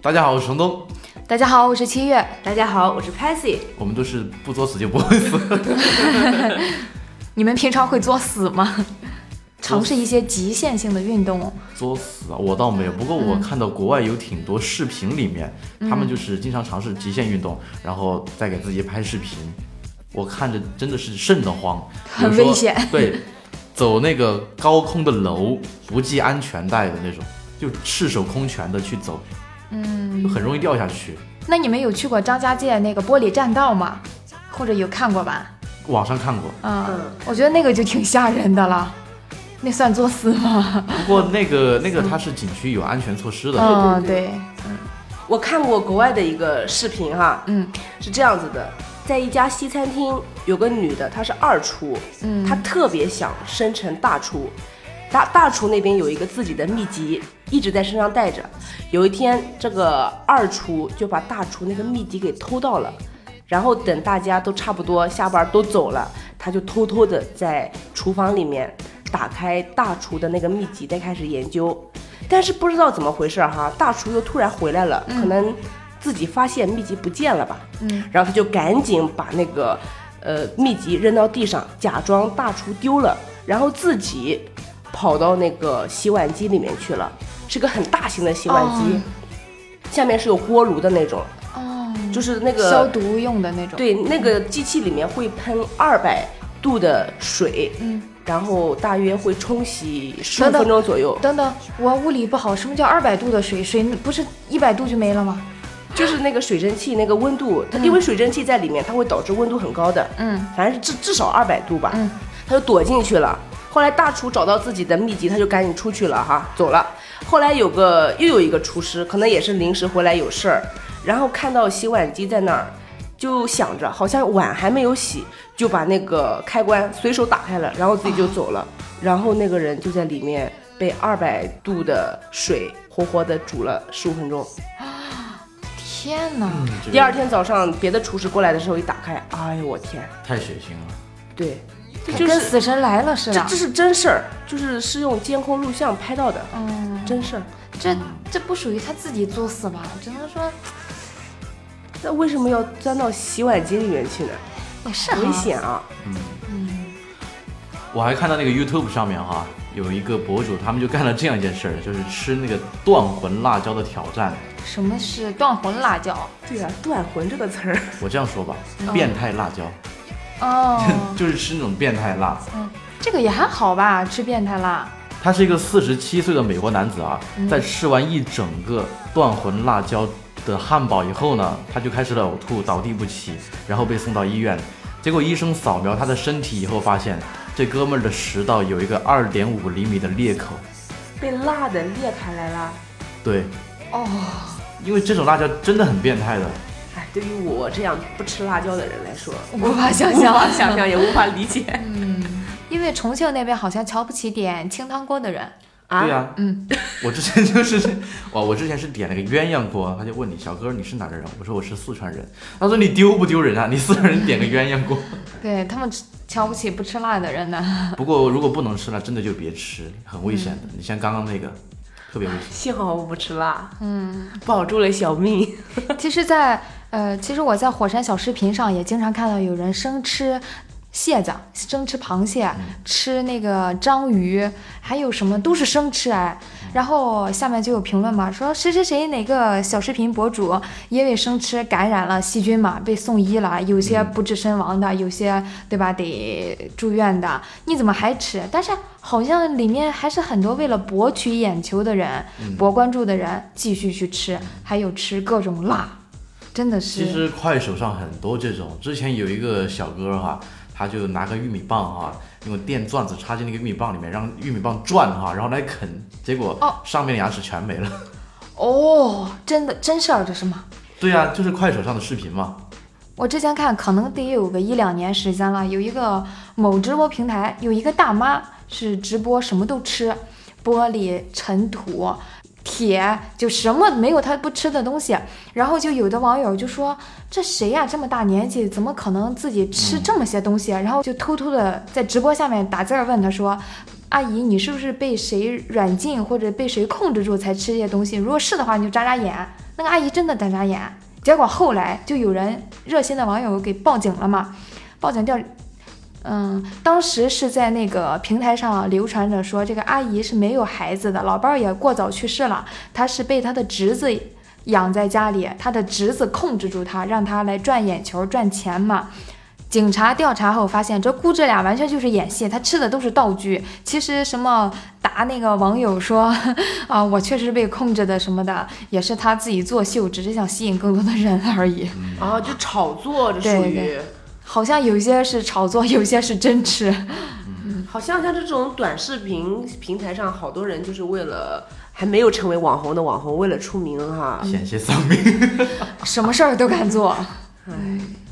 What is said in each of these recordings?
大家好，我是程东。大家好，我是七月。大家好，我是 Patsy。我们都是不作死就不会死。你们平常会作死吗？尝试一些极限性的运动。作死啊，我倒没有。不过我看到国外有挺多视频里面，他们就是经常尝试极限运动，然后再给自己拍视频。我看着真的是瘆得慌，很危险。对，走那个高空的楼，不系安全带的那种，就赤手空拳的去走，嗯，就很容易掉下去。那你们有去过张家界那个玻璃栈道吗？或者有看过吧？网上看过。嗯，我觉得那个就挺吓人的了。那算作死吗？不过那个那个它是景区有安全措施的。嗯，对。嗯，我看过国外的一个视频哈，嗯，是这样子的。在一家西餐厅，有个女的，她是二厨，嗯，她特别想升成大厨，大大厨那边有一个自己的秘籍，一直在身上带着。有一天，这个二厨就把大厨那个秘籍给偷到了，然后等大家都差不多下班都走了，他就偷偷的在厨房里面打开大厨的那个秘籍，再开始研究。但是不知道怎么回事哈，大厨又突然回来了，可能。自己发现秘籍不见了吧？嗯，然后他就赶紧把那个，呃，秘籍扔到地上，假装大厨丢了，然后自己跑到那个洗碗机里面去了，是个很大型的洗碗机，下面是有锅炉的那种，哦，就是那个消毒用的那种。对，那个机器里面会喷二百度的水，嗯，然后大约会冲洗十五分钟左右。等等，我物理不好，什么叫二百度的水？水不是一百度就没了吗？就是那个水蒸气，那个温度，它因为水蒸气在里面，它会导致温度很高的。嗯，反正是至至少二百度吧。嗯，他就躲进去了。后来大厨找到自己的秘籍，他就赶紧出去了哈，走了。后来有个又有一个厨师，可能也是临时回来有事儿，然后看到洗碗机在那儿，就想着好像碗还没有洗，就把那个开关随手打开了，然后自己就走了。然后那个人就在里面被二百度的水活活的煮了十五分钟。天哪！第二天早上，别的厨师过来的时候，一打开，哎呦我天，太血腥了。对，就跟死神来了似的。这这是真事儿，就是是用监控录像拍到的，嗯，真事儿。这这不属于他自己作死吧？只能说，那为什么要钻到洗碗机里面去呢？也是危险啊。嗯嗯。我还看到那个 YouTube 上面哈，有一个博主，他们就干了这样一件事儿，就是吃那个断魂辣椒的挑战。什么是断魂辣椒？对啊，断魂这个词儿，我这样说吧，变态辣椒。哦，就是吃那种变态辣。嗯，这个也还好吧，吃变态辣。他是一个四十七岁的美国男子啊，在吃完一整个断魂辣椒的汉堡以后呢，他就开始了呕吐，倒地不起，然后被送到医院。结果医生扫描他的身体以后，发现这哥们儿的食道有一个二点五厘米的裂口，被辣的裂开来了。对，哦。因为这种辣椒真的很变态的，哎，对于我这样不吃辣椒的人来说，无法想象，无法想象，也无法理解。嗯，因为重庆那边好像瞧不起点清汤锅的人。啊，对呀，嗯，我之前就是，哇我之前是点了个鸳鸯锅，他就问你小哥你是哪的人？我说我是四川人。他说你丢不丢人啊？你四川人点个鸳鸯锅？对他们瞧不起不吃辣的人呢。不过如果不能吃辣，真的就别吃，很危险的。你像刚刚那个。特别危险，幸好我不吃辣，嗯，保住了小命。其实，在呃，其实我在火山小视频上也经常看到有人生吃蟹子，生吃螃蟹，吃那个章鱼，还有什么都是生吃哎。然后下面就有评论嘛，说谁谁谁哪个小视频博主因为生吃感染了细菌嘛，被送医了，有些不治身亡的，有些对吧得住院的，你怎么还吃？但是好像里面还是很多为了博取眼球的人，博关注的人继续去吃，还有吃各种辣，真的是。其实快手上很多这种，之前有一个小哥哈，他就拿个玉米棒哈。用电钻子插进那个玉米棒里面，让玉米棒转哈，然后来啃，结果哦，上面的牙齿全没了。哦，真的真事儿这是吗？对呀，就是快手上的视频嘛。我之前看可能得有个一两年时间了，有一个某直播平台，有一个大妈是直播什么都吃，玻璃、尘土。铁就什么没有他不吃的东西，然后就有的网友就说这谁呀这么大年纪怎么可能自己吃这么些东西？然后就偷偷的在直播下面打字问他说：“阿姨，你是不是被谁软禁或者被谁控制住才吃这些东西？如果是的话，你就眨眨眼，那个阿姨真的眨眨眼。结果后来就有人热心的网友给报警了嘛，报警调，嗯，当时是在那个平台上流传着说这个阿姨是没有孩子的，老伴儿也过早去世了，她是被她的侄子养在家里，她的侄子控制住她，让她来赚眼球赚钱嘛。警察调查后发现，这姑这俩完全就是演戏，她吃的都是道具。其实什么答那个网友说 啊，我确实被控制的什么的，也是她自己作秀，只是想吸引更多的人而已。啊，就炒作，这属于对对。好像有些是炒作，有些是真吃。好像像这种短视频平台上，好多人就是为了还没有成为网红的网红，为了出名哈，险些丧命。什么事儿都敢做。哎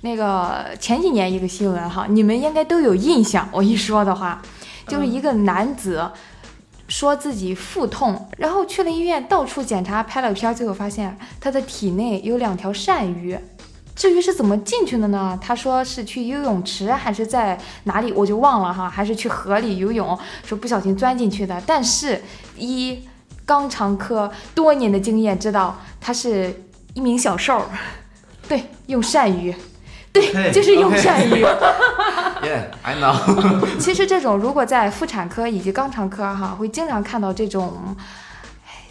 那个前几年一个新闻哈，你们应该都有印象。我一说的话，就是一个男子说自己腹痛，然后去了医院，到处检查，拍了片，最后发现他的体内有两条鳝鱼。至于是怎么进去的呢？他说是去游泳池还是在哪里，我就忘了哈，还是去河里游泳，说不小心钻进去的。但是一肛肠科多年的经验知道，他是一名小兽。对，用鳝鱼，对，就是用鳝鱼。Yeah，I know 其实这种如果在妇产科以及肛肠科哈，会经常看到这种，哎，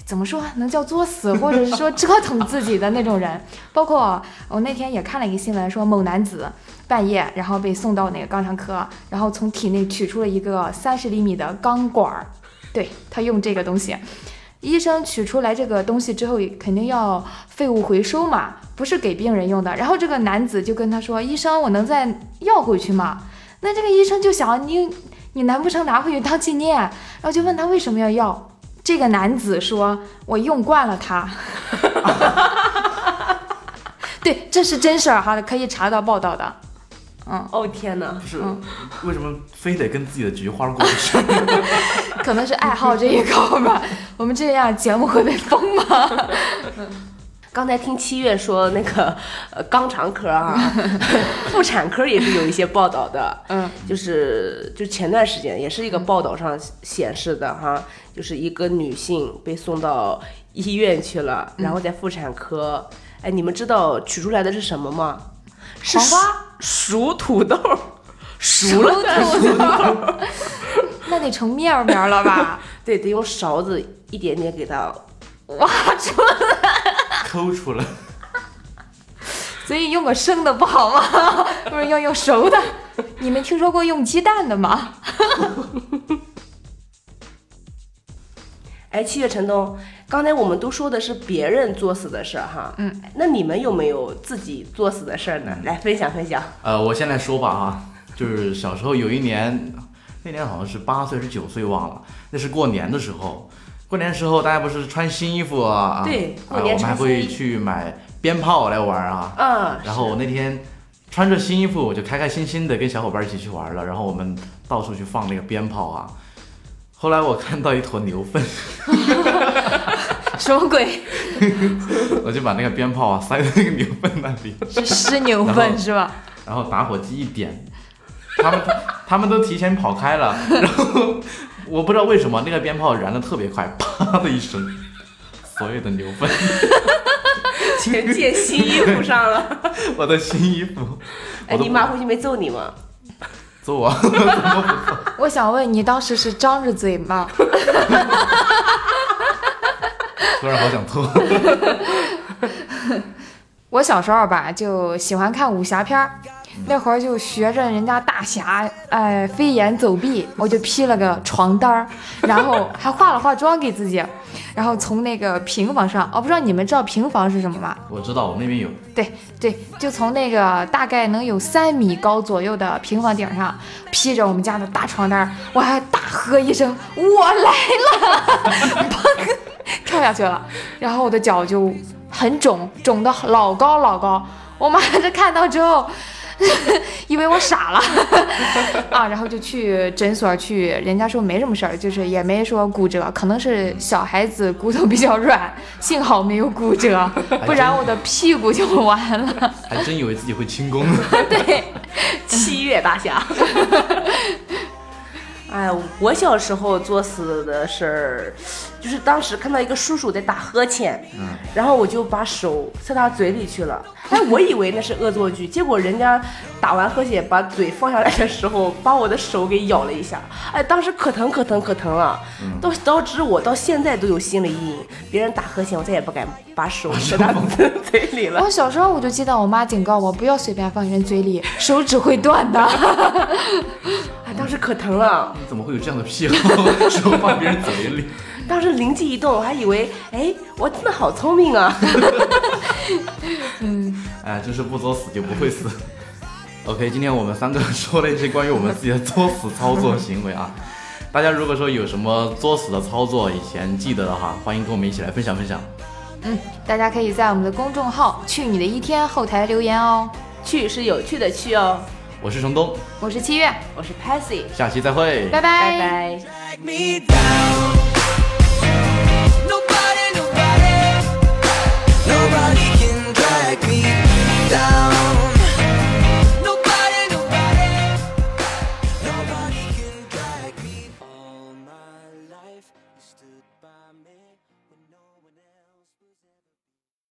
怎么说能叫作死，或者是说折腾自己的那种人。包括我那天也看了一个新闻，说某男子半夜然后被送到那个肛肠科，然后从体内取出了一个三十厘米的钢管儿，对他用这个东西。医生取出来这个东西之后，肯定要废物回收嘛，不是给病人用的。然后这个男子就跟他说：“医生，我能再要回去吗？”那这个医生就想你，你难不成拿回去当纪念？然后就问他为什么要要。这个男子说：“我用惯了它。”对，这是真事儿哈，可以查到报道的。嗯，哦天哪！不是，为什么非得跟自己的菊花过不去？可能是爱好这一口吧。我们这样节目会被封吗？刚才听七月说那个 呃肛肠科啊，妇产科也是有一些报道的，嗯，就是就前段时间也是一个报道上显示的哈，就是一个女性被送到医院去了，然后在妇产科，哎，你们知道取出来的是什么吗？是黄瓜熟土豆，熟了的土豆，那得成面儿面儿了吧？对，得用勺子一点点给它挖出来，抠出来。所以用个生的不好吗？不是要用熟的？你们听说过用鸡蛋的吗？哎，七月陈东，刚才我们都说的是别人作死的事儿哈，嗯，那你们有没有自己作死的事儿呢？来分享分享。呃，我先来说吧哈，就是小时候有一年，那年好像是八岁还是九岁忘了，那是过年的时候。过年的时候大家不是穿新衣服啊？对啊，过年我们还会去买鞭炮来玩啊。嗯，然后我那天穿着新衣服，我就开开心心的跟小伙伴一起去玩了。然后我们到处去放那个鞭炮啊。后来我看到一坨牛粪，什么鬼？我就把那个鞭炮啊塞在那个牛粪那里，是湿牛粪是吧？然后打火机一点，他们他们都提前跑开了，然后我不知道为什么那个鞭炮燃的特别快，啪的一声，所有的牛粪，全溅新衣服上了。我的新衣服，哎，你妈回去没揍你吗？揍我？我想问你当时是张着嘴吗？突然好想吐。我小时候吧，就喜欢看武侠片儿，那会儿就学着人家大侠，哎，飞檐走壁，我就披了个床单儿，然后 还化了化妆给自己，然后从那个平房上，哦，不知道你们知道平房是什么吗？我知道我那边有，对对，就从那个大概能有三米高左右的平房顶上，披着我们家的大床单儿，我还大喝一声“我来了”，砰，跳下去了，然后我的脚就很肿，肿的老高老高。我妈 这看到之后，以为我傻了啊，然后就去诊所去，人家说没什么事儿，就是也没说骨折，可能是小孩子骨头比较软，幸好没有骨折，不然我的屁股就完了。还真以为自己会轻功。对，七月大侠。哎，我小时候作死的事儿，就是当时看到一个叔叔在打呵欠，嗯然后我就把手塞他嘴里去了。哎，我以为那是恶作剧，结果人家打完呵欠把嘴放下来的时候，把我的手给咬了一下。哎，当时可疼可疼可疼了，到导致我到现在都有心理阴影。别人打呵欠，我再也不敢把手塞他嘴里了。我小时候我就记得我妈警告我不要随便放人嘴里，手指会断的。哎，当时可疼了。你怎么会有这样的癖好，手放别人嘴里？当时灵机一动，我还以为，哎，我真的好聪明啊！嗯 哎，就是不作死就不会死。OK，今天我们三个说了一些关于我们自己的作死操作行为啊。大家如果说有什么作死的操作，以前记得的哈，欢迎跟我们一起来分享分享。嗯，大家可以在我们的公众号“去你的一天”后台留言哦。去是有趣的去哦，我是程东，我是七月，我是 Patsy，下期再会。拜拜